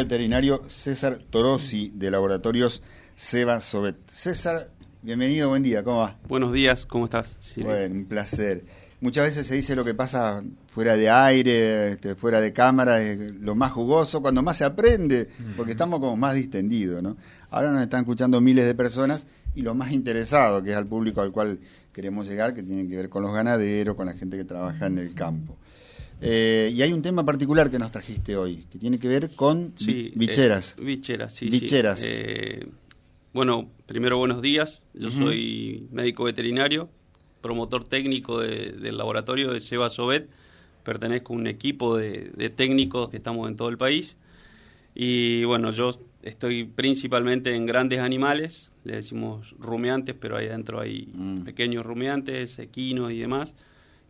veterinario César Torosi de Laboratorios Seba Sobet. César, bienvenido, buen día, ¿cómo va? Buenos días, ¿cómo estás? Bueno, un placer. Muchas veces se dice lo que pasa fuera de aire, este, fuera de cámara, es lo más jugoso, cuando más se aprende, porque estamos como más distendidos, ¿no? Ahora nos están escuchando miles de personas y lo más interesado, que es al público al cual queremos llegar, que tiene que ver con los ganaderos, con la gente que trabaja en el campo. Eh, y hay un tema particular que nos trajiste hoy, que tiene que ver con sí, bicheras. Eh, bicheras, sí. Bicheras. Sí. Eh, bueno, primero buenos días. Yo soy médico veterinario, promotor técnico de- del laboratorio de Seba Sobet. Pertenezco a un equipo de, de técnicos que estamos en todo el país. Y bueno, yo estoy principalmente en grandes animales, le decimos rumiantes, pero ahí adentro hay Mm. pequeños rumiantes, equinos y demás.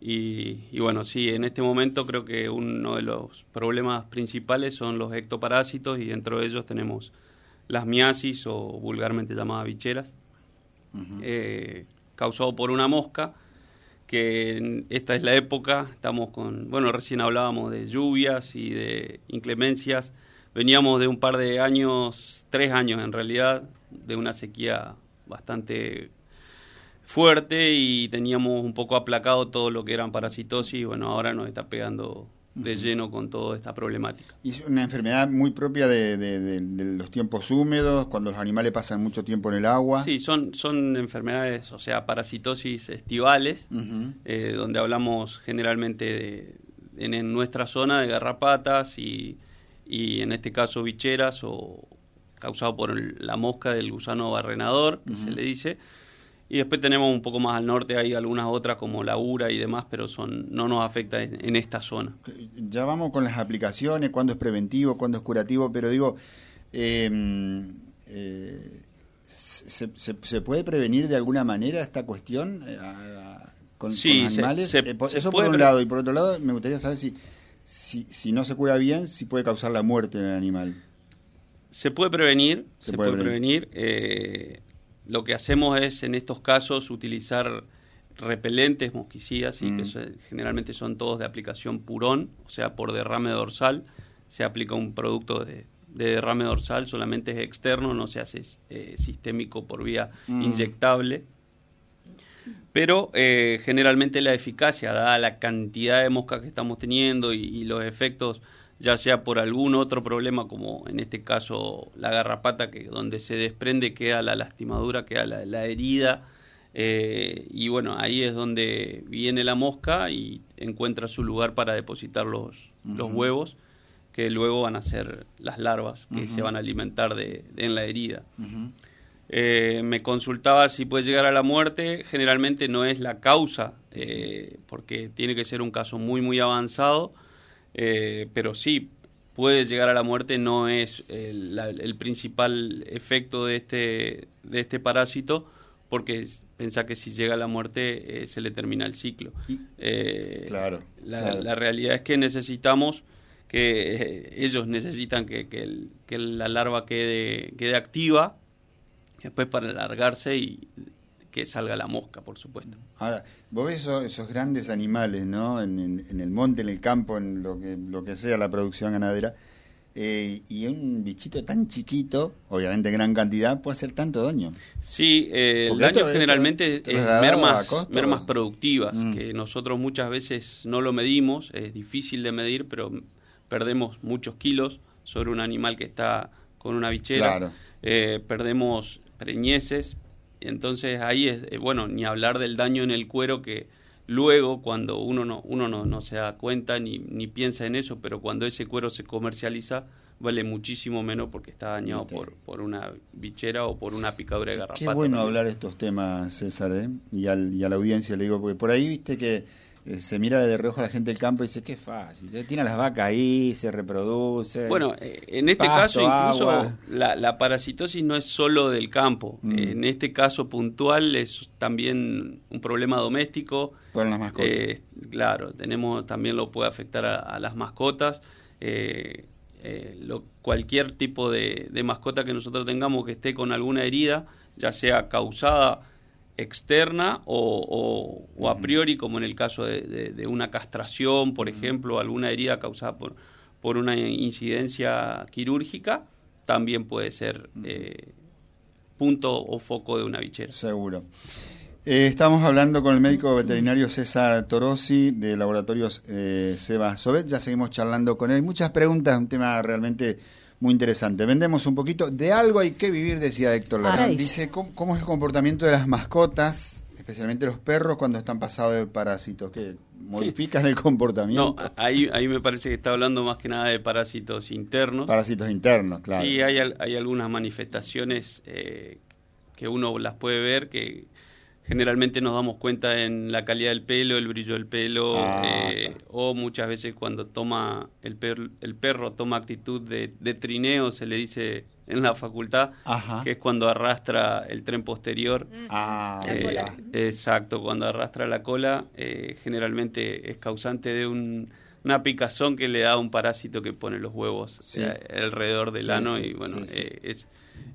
Y, y bueno, sí, en este momento creo que uno de los problemas principales son los ectoparásitos y dentro de ellos tenemos las miasis o vulgarmente llamadas bicheras, eh, causado por una mosca, que en- esta es la época, estamos con, bueno, recién hablábamos de lluvias y de inclemencias, veníamos de un par de años, tres años en realidad, de una sequía bastante fuerte y teníamos un poco aplacado todo lo que eran parasitosis y bueno, ahora nos está pegando de lleno con toda esta problemática. Y es una enfermedad muy propia de, de- de- de los tiempos húmedos, cuando los animales pasan mucho tiempo en el agua. Sí, son, son enfermedades, o sea, parasitosis estivales, eh, donde hablamos generalmente de, en, en nuestra zona de garrapatas y, y en este caso bicheras o causado por el- la mosca del gusano barrenador, que se le dice. Y después tenemos un poco más al norte, hay algunas otras como la ura y demás, pero son no nos afecta en, en esta zona. Ya vamos con las aplicaciones, cuándo es preventivo, cuándo es curativo, pero digo, eh, eh, ¿se, se, se puede prevenir de alguna manera esta cuestión eh, a- a- con, Sí, con animales? se- Eh, por- se eso por un lado, y por otro lado me gustaría saber si, si, si no se cura bien, si puede causar la muerte en el animal. Se puede prevenir, Se puede prevenir. eh, lo que hacemos es en estos casos utilizar repelentes mosquicidas, y Mm. que so- generalmente son todos de aplicación purón, o sea, por derrame dorsal. Se aplica un producto de, de derrame dorsal, solamente es externo, no se hace eh, sistémico por vía Mm. inyectable. Pero eh, generalmente la eficacia, dada la cantidad de moscas que estamos teniendo y, y los efectos, ya sea por algún otro problema, como en este caso la garrapata, que donde se desprende queda la lastimadura, queda la, la herida, eh, y bueno, ahí es donde viene la mosca y encuentra su lugar para depositar los, los huevos, que luego van a ser las larvas que se van a alimentar de, de- en la herida. Eh, me consultaba si puede llegar a la muerte. Generalmente no es la causa, eh, porque tiene que ser un caso muy, muy avanzado. Eh, pero sí, puede llegar a la muerte, no es el, la- el principal efecto de este, de este parásito, porque pensá que si llega a la muerte eh, se le termina el ciclo. Eh, Claro, la, claro. la realidad es que necesitamos que eh, ellos necesitan que, que el- que la larva quede, quede activa después para alargarse y que salga la mosca, por supuesto. Ahora, vos ves esos, esos grandes animales, ¿no? En, en- en el monte, en el campo, en lo que, lo que sea la producción ganadera, eh, y un bichito tan chiquito, obviamente en gran cantidad, puede hacer tanto daño. Sí, eh, el daño esto- generalmente esto es mermas, mermas productivas, Mm. que nosotros muchas veces no lo medimos, es difícil de medir, pero perdemos muchos kilos sobre un animal que está con una bichera. Claro. Eh, perdemos preñeces, entonces ahí es, eh, bueno, ni hablar del daño en el cuero que luego cuando uno no, uno no, no se da cuenta ni, ni piensa en eso, pero cuando ese cuero se comercializa vale muchísimo menos porque está dañado por, por una bichera o por una picadura de garrapata. Qué bueno también. hablar estos temas, César, ¿eh? y, al- y a la audiencia le digo, porque por ahí viste que eh, se mira de reojo a la gente del campo y dice, qué fácil, tiene las vacas ahí, se reproduce. Bueno, eh, en este Pasto, caso incluso agua. la, la parasitosis no es solo del campo. Mm. En este caso puntual es también un problema doméstico. Con las mascotas. Eh, claro, tenemos también lo puede afectar a, a las mascotas. Eh, eh, lo- cualquier tipo de, de mascota que nosotros tengamos que esté con alguna herida, ya sea causada externa o, o- o a priori, como en el caso de, de- de una castración, por ejemplo, alguna herida causada por, por una incidencia quirúrgica, también puede ser eh, punto o foco de una bichera. Seguro. Eh, estamos hablando con el médico veterinario César Torosi de Laboratorios eh, Seba Sobet. Ya seguimos charlando con él. Muchas preguntas, un tema realmente muy interesante. Vendemos un poquito. De algo hay que vivir, decía Héctor Lara. Dice, ¿cómo, es el comportamiento de las mascotas, especialmente los perros, cuando están pasados de parásitos? ¿Qué modifican el comportamiento? No, ahí, ahí me parece que está hablando más que nada de parásitos internos. Parásitos internos, claro. Sí, hay, hay algunas manifestaciones eh, que uno las puede ver que generalmente nos damos cuenta en la calidad del pelo, el brillo del pelo, ah, eh, o muchas veces cuando toma el, el perro toma actitud de, trineo, se le dice en la facultad, que es cuando arrastra el tren posterior. Mm. Ah, eh, exacto, cuando arrastra la cola, eh, generalmente es causante de un, una picazón que le da un parásito que pone los huevos alrededor del ano y bueno, es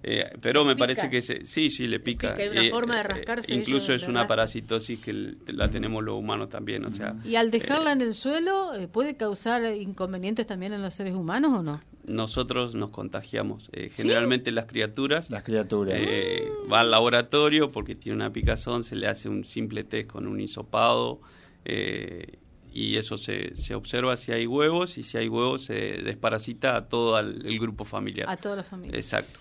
eh, pero me parece que sí, sí, le pica. Hay una eh, forma de eh, rascarse. incluso es una parasitosis que la tenemos los humanos también, o sea. ¿Y al dejarla en el suelo puede causar inconvenientes también en los seres humanos o no? Nosotros nos contagiamos. generalmente las criaturas. Las criaturas. va al laboratorio porque tiene una picazón, se le hace un simple test con un hisopado. Eh, y eso se, se observa si hay huevos y si hay huevos se desparasita a todo el, grupo familiar. A toda la familia. Exacto.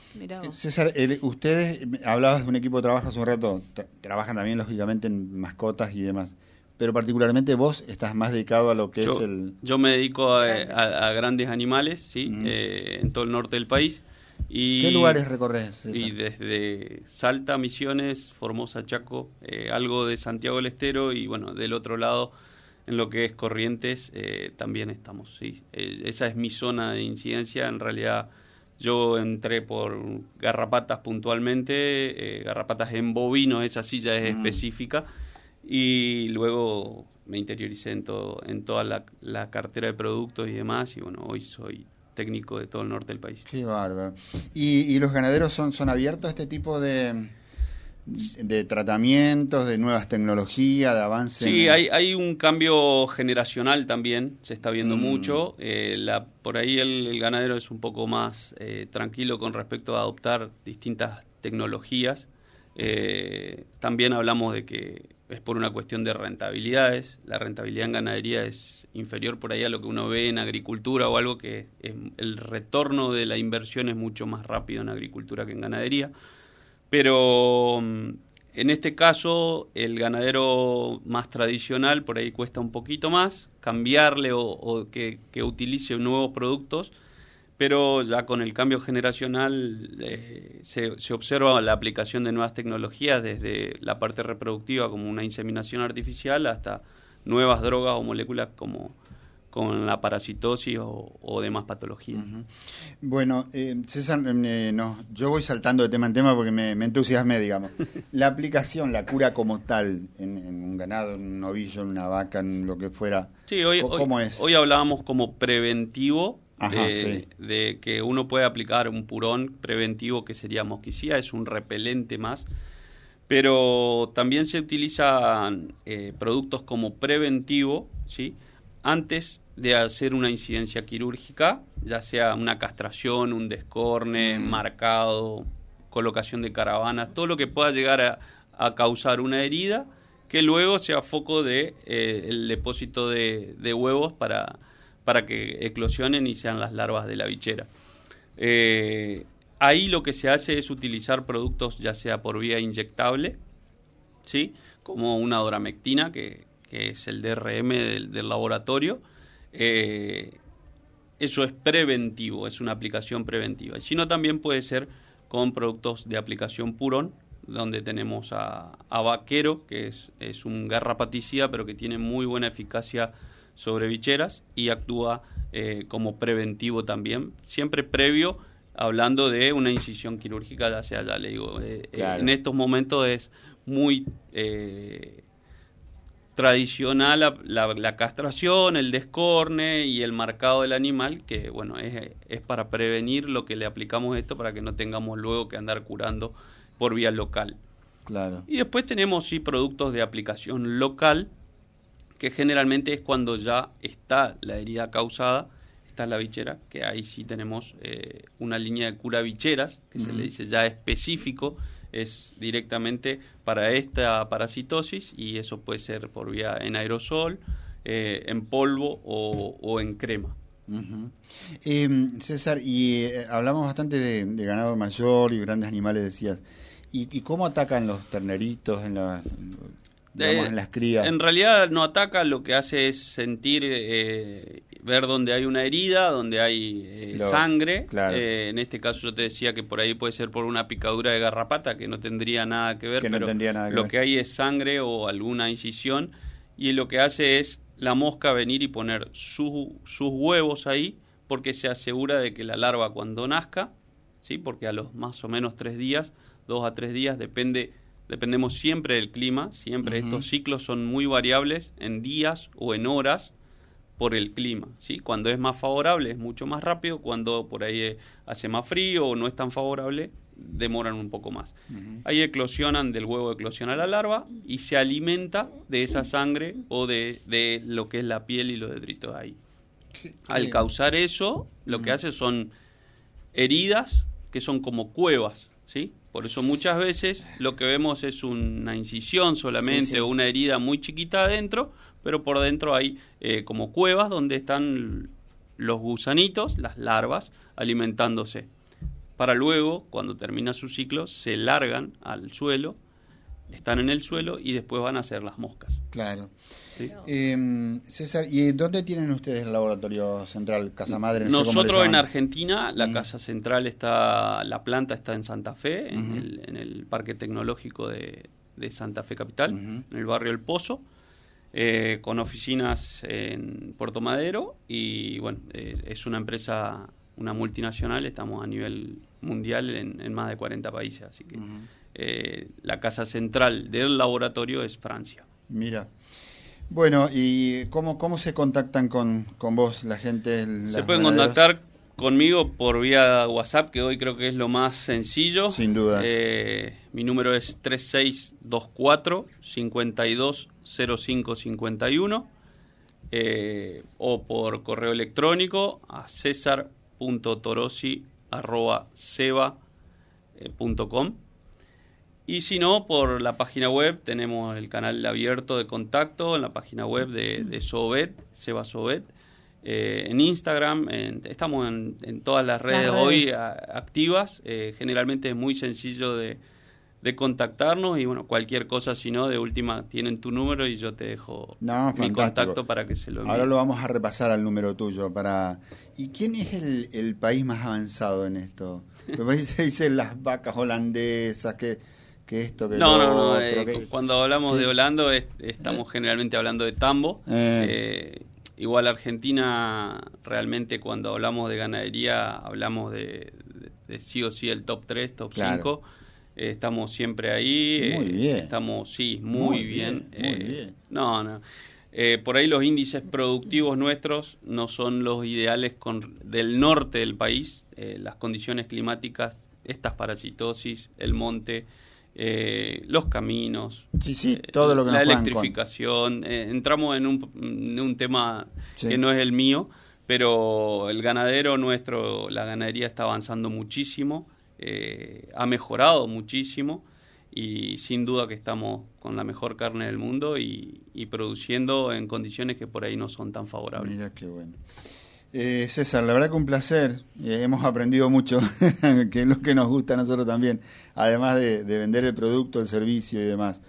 César, ustedes, hablabas de un equipo de trabajo hace un rato, trabajan también lógicamente en mascotas y demás, pero particularmente vos estás más dedicado a lo que es el... Yo me dedico a, grandes animales, ¿sí? Eh, en todo el norte del país. Y, ¿Qué lugares recorres? Y desde Salta, Misiones, Formosa, Chaco, eh, algo de Santiago del Estero y bueno, del otro lado en lo que es Corrientes eh, también estamos, sí. Eh, esa es mi zona de incidencia. En realidad yo entré por garrapatas puntualmente, eh, garrapatas en bovino, esa silla es específica, y luego me interioricé en, todo, en toda la, la, cartera de productos y demás, y bueno, hoy soy técnico de todo el norte del país. Qué bárbaro. ¿Y, y los ganaderos son, son abiertos a este tipo de de tratamientos, de nuevas tecnologías, de avance. Sí, hay, hay un cambio generacional también, se está viendo mm. mucho. Eh, la, por ahí el, ganadero es un poco más eh, tranquilo con respecto a adoptar distintas tecnologías. Eh, también hablamos de que es por una cuestión de rentabilidades. La rentabilidad en ganadería es inferior por ahí a lo que uno ve en agricultura o algo que el retorno de la inversión es mucho más rápido en agricultura que en ganadería. Pero mm, en este caso, el ganadero más tradicional por ahí cuesta un poquito más cambiarle o, que, utilice nuevos productos, pero ya con el cambio generacional eh, se, observa la aplicación de nuevas tecnologías desde la parte reproductiva como una inseminación artificial hasta nuevas drogas o moléculas como con la parasitosis o, demás patologías. Bueno, eh, César, eh, no, yo voy saltando de tema en tema porque me, me entusiasmé, digamos. la aplicación, la cura como tal, en, un ganado, en un novillo, en una vaca, en lo que fuera, sí, hoy, ¿cómo es? Hoy hablábamos como preventivo de, que uno puede aplicar un purón preventivo que sería mosquicía, es un repelente más, pero también se utilizan eh, productos como preventivo, ¿sí? antes de hacer una incidencia quirúrgica, ya sea una castración, un descorne, mm. marcado, colocación de caravanas, todo lo que pueda llegar a, causar una herida, que luego sea foco de eh, el depósito de, huevos para, para que eclosionen y sean las larvas de la bichera. Eh, ahí lo que se hace es utilizar productos ya sea por vía inyectable, ¿sí? como una doramectina, que, que es el DRM del, laboratorio, eh, eso es preventivo, es una aplicación preventiva. Sino también puede ser con productos de aplicación purón, donde tenemos a, Vaquero, que es, un garrapaticida, pero que tiene muy buena eficacia sobre bicheras y actúa eh, como preventivo también, siempre previo hablando de una incisión quirúrgica, ya sea, ya le digo, eh, en estos momentos es muy tradicional la, castración, el descorne y el marcado del animal, que bueno, es, es, para prevenir lo que le aplicamos esto para que no tengamos luego que andar curando por vía local. Claro. Y después tenemos sí productos de aplicación local, que generalmente es cuando ya está la herida causada, Esta es la bichera, que ahí sí tenemos eh, una línea de cura bicheras, que se le dice ya específico, es directamente para esta parasitosis y eso puede ser por vía en aerosol, eh, en polvo o, en crema. Em, César, y eh, hablamos bastante de, ganado mayor y grandes animales, decías. ¿Y, cómo atacan los terneritos en, la, en las crías? En realidad no ataca, lo que hace es sentir eh, ver dónde hay una herida, donde hay eh, sangre. Eh, en este caso yo te decía que por ahí puede ser por una picadura de garrapata que no tendría nada que ver, pero lo que hay es sangre o alguna incisión y lo que hace es la mosca venir y poner sus huevos ahí porque se asegura de que la larva cuando nazca, sí, porque a los más o menos tres días, dos a tres días depende dependemos siempre del clima, siempre estos ciclos son muy variables en días o en horas por el clima. ¿sí? Cuando es más favorable es mucho más rápido, cuando por ahí eh, hace más frío o no es tan favorable, demoran un poco más. Ahí eclosionan, del huevo eclosiona la larva y se alimenta de esa sangre o de, de lo que es la piel y los detritos ahí. Al causar eso, lo que hace son heridas que son como cuevas, ¿sí? Por eso muchas veces lo que vemos es una incisión solamente o una herida muy chiquita adentro, pero por dentro hay eh, como cuevas donde están los gusanitos, las larvas, alimentándose. Para luego, cuando termina su ciclo, se largan al suelo, están en el suelo y después van a ser las moscas. Claro. Em, César, ¿y dónde tienen ustedes el laboratorio central, Casa Madre? Nosotros en Argentina, la mm. casa central está, la planta está en Santa Fe, en, el, Parque Tecnológico de, Santa Fe Capital, en el barrio El Pozo. Eh, con oficinas en Puerto Madero y bueno, es una empresa, una multinacional, estamos a nivel mundial en, más de 40 países, así que eh, la casa central del laboratorio es Francia. Mira. Bueno, ¿y cómo, cómo se contactan con, con vos, la gente? Se pueden contactar conmigo por vía WhatsApp, que hoy creo que es lo más sencillo. Sin duda. Eh, mi número es 3624 520551 eh, o por correo electrónico a cesar.torosi.com y si no, por la página web tenemos el canal abierto de contacto en la página web de, de Sobet, Seba Sobet. Eh, en Instagram, estamos en, todas las redes, hoy activas. Eh, generalmente es muy sencillo de, contactarnos y bueno, cualquier cosa, si no, de última tienen tu número y yo te dejo mi contacto para que se lo Ahora lo vamos a repasar al número tuyo. para ¿Y quién es el, el país más avanzado en esto? se dicen las vacas holandesas, que esto, que No, no, no. Eh, cuando hablamos de Holanda estamos generalmente hablando de tambo. Eh. Eh, igual Argentina, realmente cuando hablamos de ganadería, hablamos de, sí o sí el top 3, top 5. Estamos siempre ahí. Muy bien. Estamos, sí, muy, bien. muy bien. No, no. por ahí los índices productivos nuestros no son los ideales con, del norte del país. las condiciones climáticas, estas parasitosis, el monte, eh, los caminos, sí, eh, todo lo que la electrificación. Eh, entramos en un, tema que no es el mío, pero el ganadero nuestro, la ganadería está avanzando muchísimo, ha mejorado muchísimo y sin duda que estamos con la mejor carne del mundo y, y produciendo en condiciones que por ahí no son tan favorables. Mira qué bueno. Eh, César, la verdad que un placer. Eh, hemos aprendido mucho, que es lo que nos gusta a nosotros también, además de, vender el producto, el servicio y demás.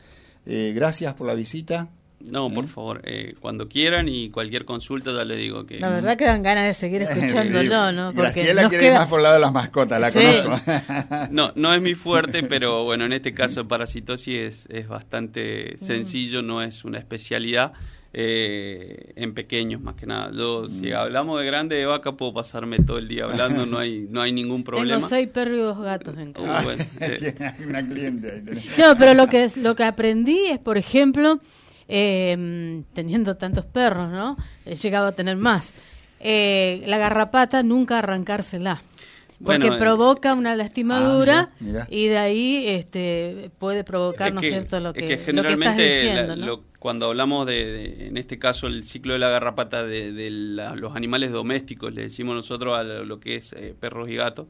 Eh, gracias por la visita. No, por favor, cuando quieran y cualquier consulta ya le digo que... La verdad que dan ganas de seguir escuchándolo, ¿no? Porque Graciela quiere ir más por el lado de las mascotas, la conozco. no, no es mi fuerte, pero bueno, en este caso parasitosis es, es bastante sencillo, no es una especialidad eh, en pequeños más que nada. Yo, si mm. hablamos de grande de vaca, puedo pasarme todo el día hablando, no hay, no hay ningún problema. Tengo seis perros y dos gatos en casa. Uh, eh. una cliente No, pero lo que, es, lo que aprendí es, por ejemplo, eh, teniendo tantos perros, ¿no? He llegado a tener más. la garrapata, nunca arrancársela. Porque Bueno, eh, provoca una lastimadura Ah, mira, mira. y de ahí este puede provocar, Es ¿no es que- cierto?, lo es que, que lo que estás generalmente diciendo, la- ¿no? lo- cuando hablamos de, de- en este caso, el ciclo de la garrapata de, de la- los animales domésticos, le decimos nosotros a lo que es eh, perros y gatos,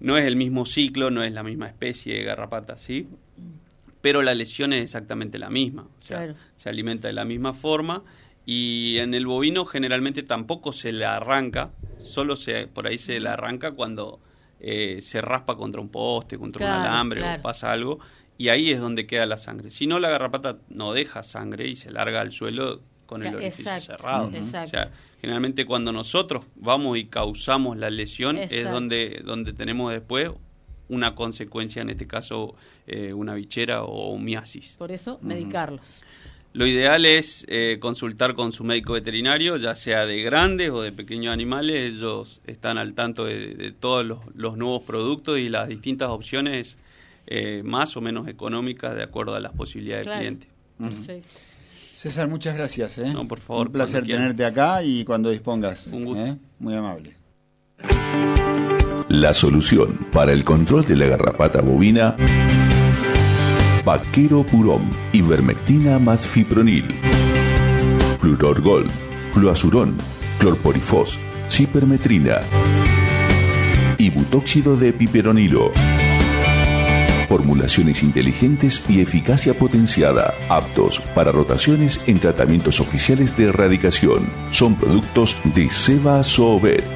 no es el mismo ciclo, no es la misma especie de garrapata, ¿sí? Pero la lesión es exactamente la misma, o sea, Claro. se alimenta de la misma forma y en el bovino generalmente tampoco se le arranca, solo se por ahí se le arranca cuando eh, se raspa contra un poste, contra un alambre claro. o pasa algo y ahí es donde queda la sangre. Si no, la garrapata no deja sangre y se larga al suelo con el orificio exacto, cerrado. exacto. O sea, generalmente cuando nosotros vamos y causamos la lesión es donde, donde tenemos después una consecuencia, en este caso eh, una bichera o un miasis. Por eso, medicarlos. Lo ideal es eh, consultar con su médico veterinario, ya sea de grandes o de pequeños animales. Ellos están al tanto de, de todos los, los nuevos productos y las distintas opciones eh, más o menos económicas de acuerdo a las posibilidades Claro. del cliente. Perfecto. César, muchas gracias. ¿eh? No, por favor, Un placer tenerte acá y cuando dispongas. Un gusto. ¿eh? Muy amable. La solución para el control de la garrapata bovina. Vaquero Purón, Ivermectina más fipronil. Fluorol Gold, Fluazurón, Clorporifos, Cipermetrina. Y butóxido de piperonilo. Formulaciones inteligentes y eficacia potenciada, aptos para rotaciones en tratamientos oficiales de erradicación. Son productos de Seba Soobet.